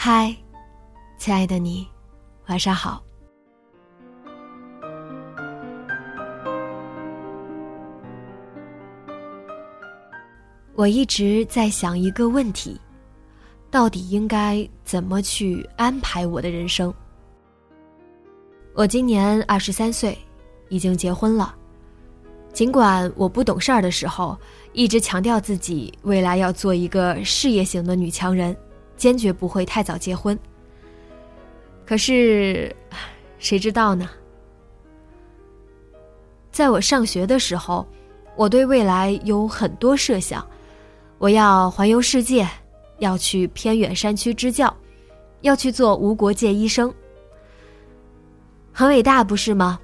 嗨，亲爱的你，晚上好。我一直在想一个问题：到底应该怎么去安排我的人生？我今年二十三岁，已经结婚了。尽管我不懂事儿的时候，一直强调自己未来要做一个事业型的女强人。坚决不会太早结婚。可是，谁知道呢？在我上学的时候，我对未来有很多设想：我要环游世界，要去偏远山区支教，要去做无国界医生，很伟大，不是吗？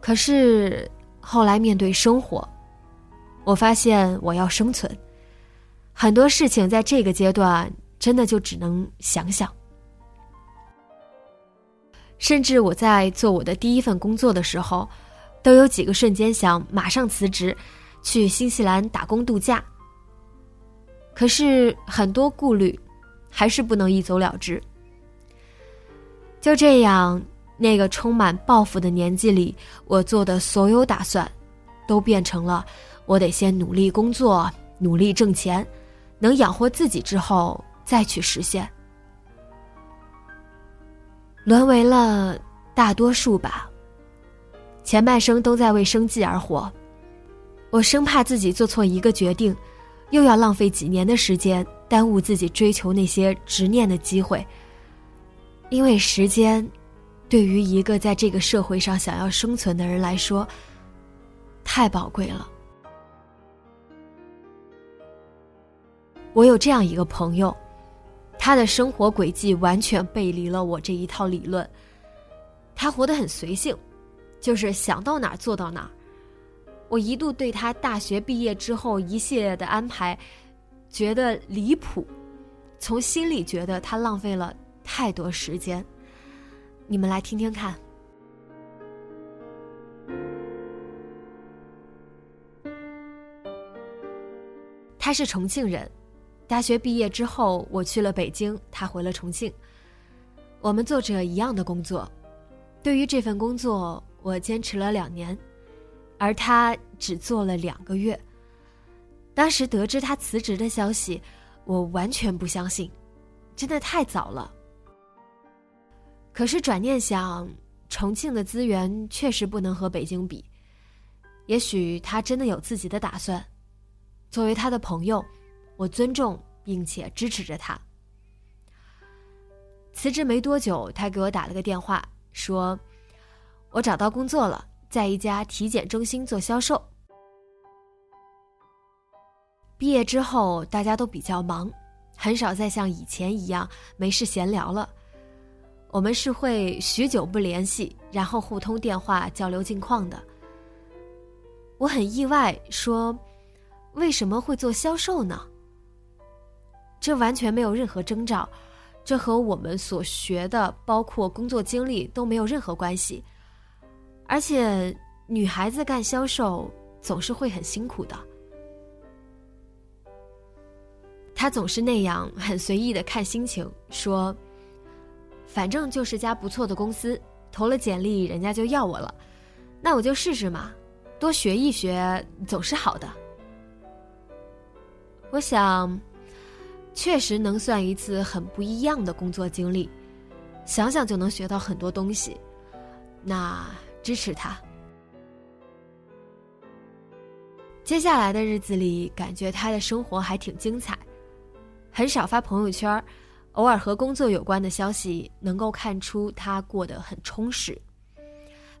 可是后来面对生活，我发现我要生存。很多事情在这个阶段真的就只能想想，甚至我在做我的第一份工作的时候，都有几个瞬间想马上辞职，去新西兰打工度假。可是很多顾虑，还是不能一走了之。就这样，那个充满抱负的年纪里，我做的所有打算，都变成了我得先努力工作，努力挣钱。能养活自己之后再去实现，沦为了大多数吧。前半生都在为生计而活，我生怕自己做错一个决定，又要浪费几年的时间，耽误自己追求那些执念的机会。因为时间，对于一个在这个社会上想要生存的人来说，太宝贵了。我有这样一个朋友，他的生活轨迹完全背离了我这一套理论。他活得很随性，就是想到哪儿做到哪儿。我一度对他大学毕业之后一系列的安排觉得离谱，从心里觉得他浪费了太多时间。你们来听听看。他是重庆人。大学毕业之后，我去了北京，他回了重庆。我们做着一样的工作，对于这份工作，我坚持了两年，而他只做了两个月。当时得知他辞职的消息，我完全不相信，真的太早了。可是转念想，重庆的资源确实不能和北京比，也许他真的有自己的打算。作为他的朋友。我尊重并且支持着他。辞职没多久，他给我打了个电话，说：“我找到工作了，在一家体检中心做销售。”毕业之后，大家都比较忙，很少再像以前一样没事闲聊了。我们是会许久不联系，然后互通电话交流近况的。我很意外，说：“为什么会做销售呢？”这完全没有任何征兆，这和我们所学的，包括工作经历都没有任何关系。而且，女孩子干销售总是会很辛苦的。他总是那样很随意的看心情，说：“反正就是家不错的公司，投了简历，人家就要我了，那我就试试嘛，多学一学总是好的。”我想。确实能算一次很不一样的工作经历，想想就能学到很多东西。那支持他。接下来的日子里，感觉他的生活还挺精彩，很少发朋友圈，偶尔和工作有关的消息，能够看出他过得很充实。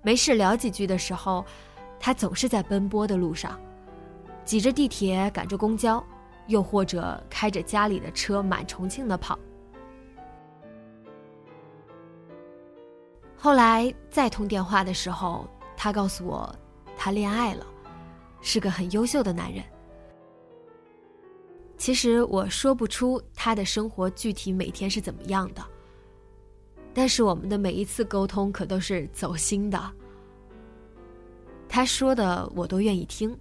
没事聊几句的时候，他总是在奔波的路上，挤着地铁，赶着公交，又或者开着家里的车满重庆的跑。后来再通电话的时候，他告诉我，他恋爱了。是个很优秀的男人。其实我说不出他的生活具体每天是怎么样的，但是我们的每一次沟通可都是走心的。他说的我都愿意听，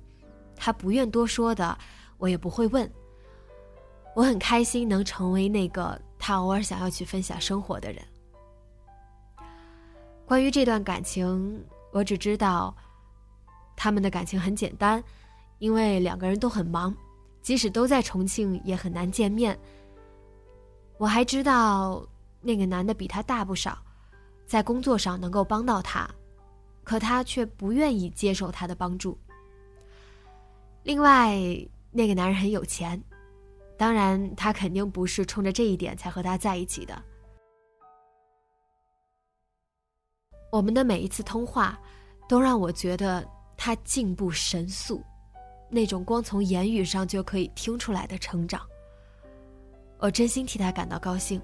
他不愿多说的我也不会问。我很开心能成为那个他偶尔想要去分享生活的人。关于这段感情，我只知道。他们的感情很简单，因为两个人都很忙，即使都在重庆也很难见面。我还知道那个男的比他大不少，在工作上能够帮到他，可他却不愿意接受他的帮助。另外，那个男人很有钱，当然他肯定不是冲着这一点才和他在一起的。我们的每一次通话，都让我觉得。他进步神速，那种光从言语上就可以听出来的成长，我真心替他感到高兴。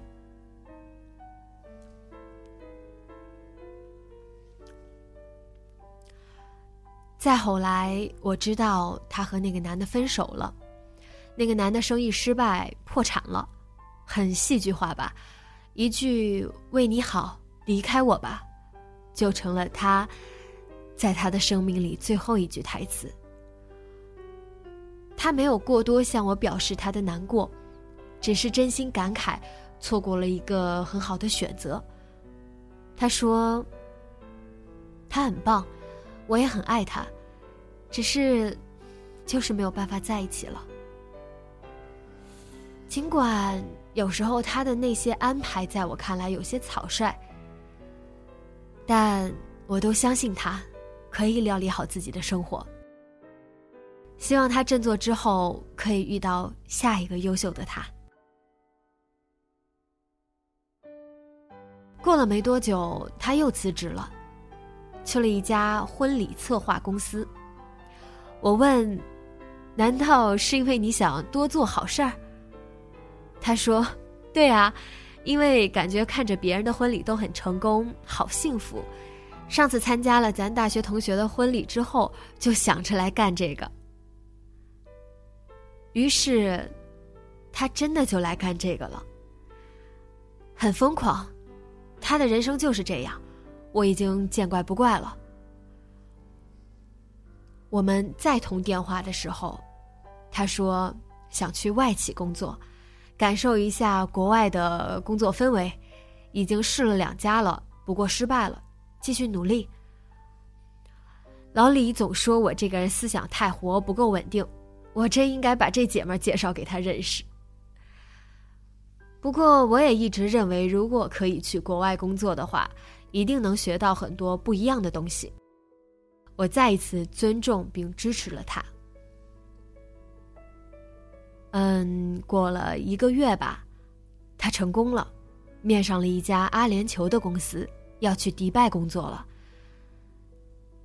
再后来，我知道他和那个男的分手了，那个男的生意失败破产了，很戏剧化吧？一句“为你好，离开我吧”，就成了他。在他的生命里最后一句台词，他没有过多向我表示他的难过，只是真心感慨错过了一个很好的选择。他说：“他很棒，我也很爱他，只是就是没有办法在一起了。尽管有时候他的那些安排在我看来有些草率，但我都相信他。”可以料理好自己的生活。希望他振作之后可以遇到下一个优秀的他。过了没多久，他又辞职了，去了一家婚礼策划公司。我问：“难道是因为你想多做好事儿？”他说：“对啊，因为感觉看着别人的婚礼都很成功，好幸福。”上次参加了咱大学同学的婚礼之后，就想着来干这个。于是，他真的就来干这个了。很疯狂，他的人生就是这样，我已经见怪不怪了。我们再通电话的时候，他说想去外企工作，感受一下国外的工作氛围，已经试了两家了，不过失败了。继续努力。老李总说我这个人思想太活，不够稳定，我真应该把这姐们介绍给他认识。不过我也一直认为，如果可以去国外工作的话，一定能学到很多不一样的东西。我再一次尊重并支持了他。嗯，过了一个月吧，他成功了，面上了一家阿联酋的公司。要去迪拜工作了。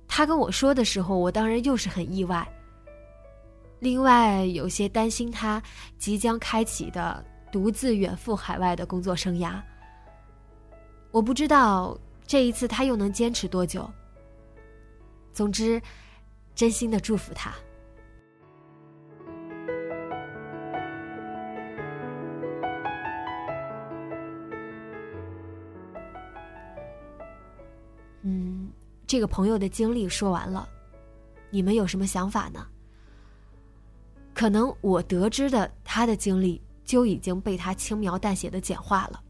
他跟我说的时候，我当然又是很意外。另外，有些担心他即将开启的独自远赴海外的工作生涯。我不知道这一次他又能坚持多久。总之，真心的祝福他。嗯这个朋友的经历说完了，你们有什么想法呢？可能我得知的他的经历就已经被他轻描淡写的简化了。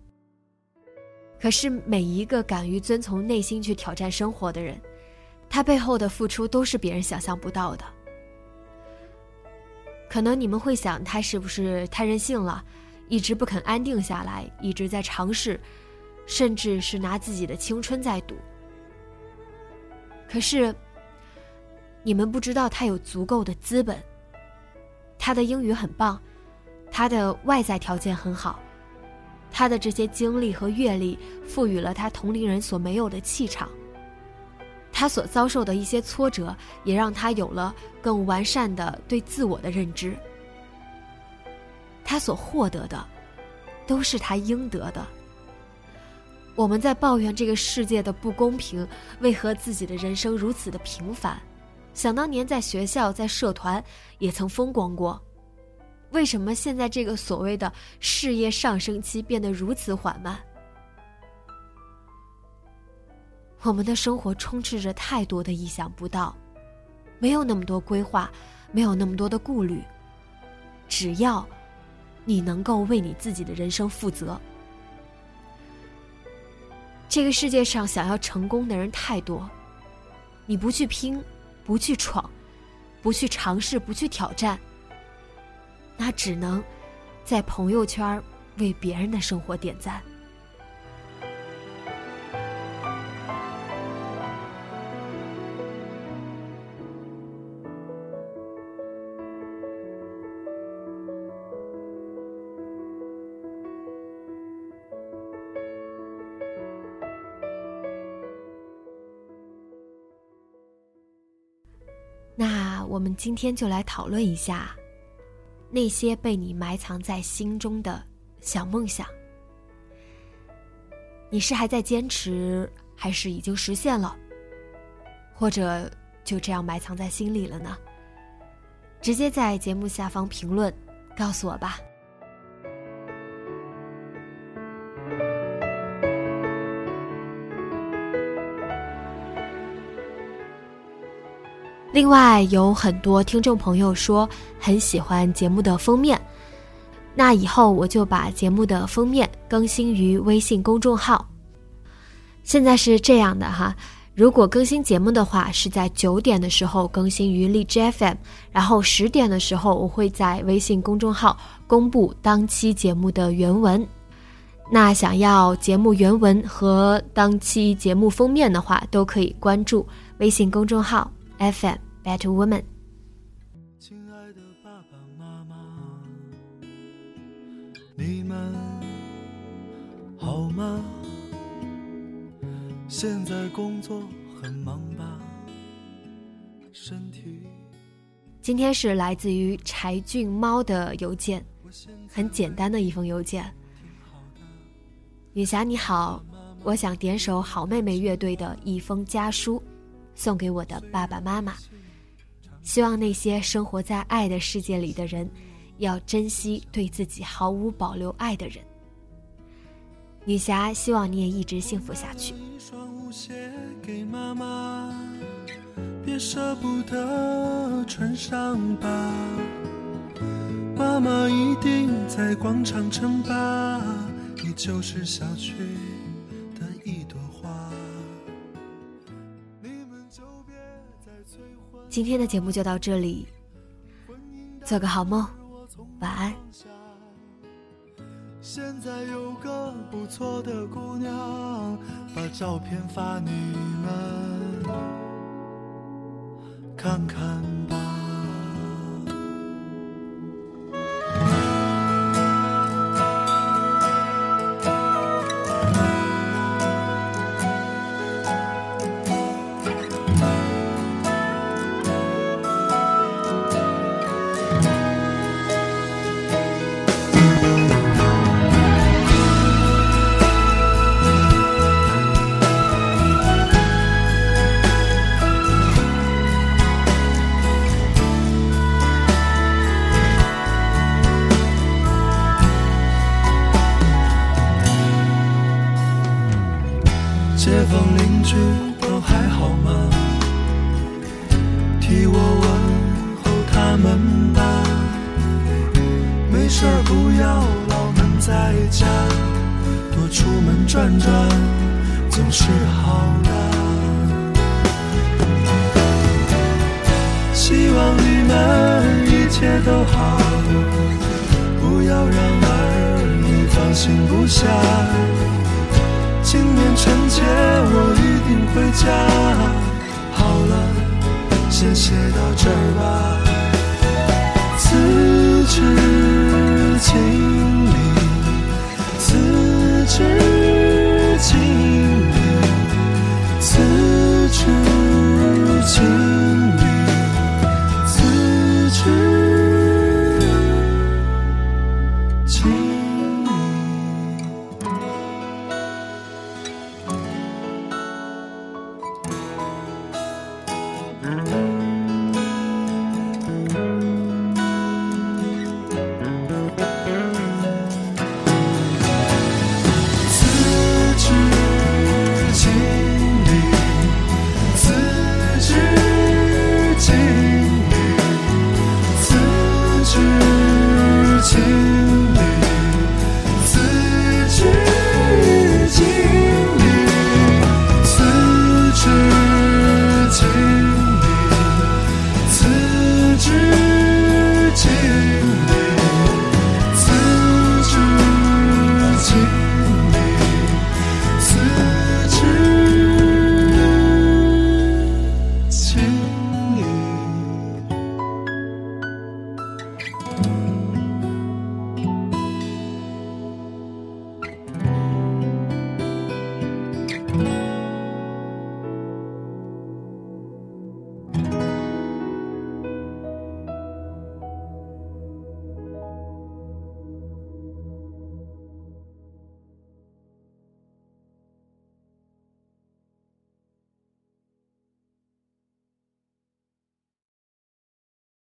可是每一个敢于遵从内心去挑战生活的人，他背后的付出都是别人想象不到的。可能你们会想，他是不是太任性了，一直不肯安定下来，一直在尝试，甚至是拿自己的青春在赌。可是，你们不知道他有足够的资本。他的英语很棒，他的外在条件很好，他的这些经历和阅历赋予了他同龄人所没有的气场。他所遭受的一些挫折，也让他有了更完善的对自我的认知。他所获得的，都是他应得的。我们在抱怨这个世界的不公平，为何自己的人生如此的平凡？想当年在学校、在社团也曾风光过，为什么现在这个所谓的事业上升期变得如此缓慢？我们的生活充斥着太多的意想不到，没有那么多规划，没有那么多的顾虑。只要，你能够为你自己的人生负责。这个世界上想要成功的人太多，你不去拼，不去闯，不去尝试，不去挑战，那只能在朋友圈为别人的生活点赞。那我们今天就来讨论一下，那些被你埋藏在心中的小梦想。你是还在坚持，还是已经实现了？或者就这样埋藏在心里了呢？直接在节目下方评论告诉我吧。另外，有很多听众朋友说很喜欢节目的封面，那以后我就把节目的封面更新于微信公众号。现在是这样的哈，如果更新节目的话，是在九点的时候更新于荔枝 FM，然后十点的时候我会在微信公众号公布当期节目的原文。那想要节目原文和当期节目封面的话，都可以关注微信公众号。FM Better Woman。亲爱的爸爸妈妈，你们好吗？现在工作很忙吧？身体。今天是来自于柴俊猫的邮件，很简单的一封邮件。女侠你好，我想点首好妹妹乐队的一封家书。送给我的爸爸妈妈，希望那些生活在爱的世界里的人，要珍惜对自己毫无保留爱的人。女侠希望你也一直幸福下去。别舍不得穿上吧，妈妈一定在广场称霸，你就是小区。今天的节目就到这里，做个好梦，晚安。现在有个不错的姑娘，把照片发你们看看出门转转总是好的。希望你们一切都好，不要让儿女。放心不下。今年春节我一定回家。好了，先写到这儿吧。自知情理，自。只。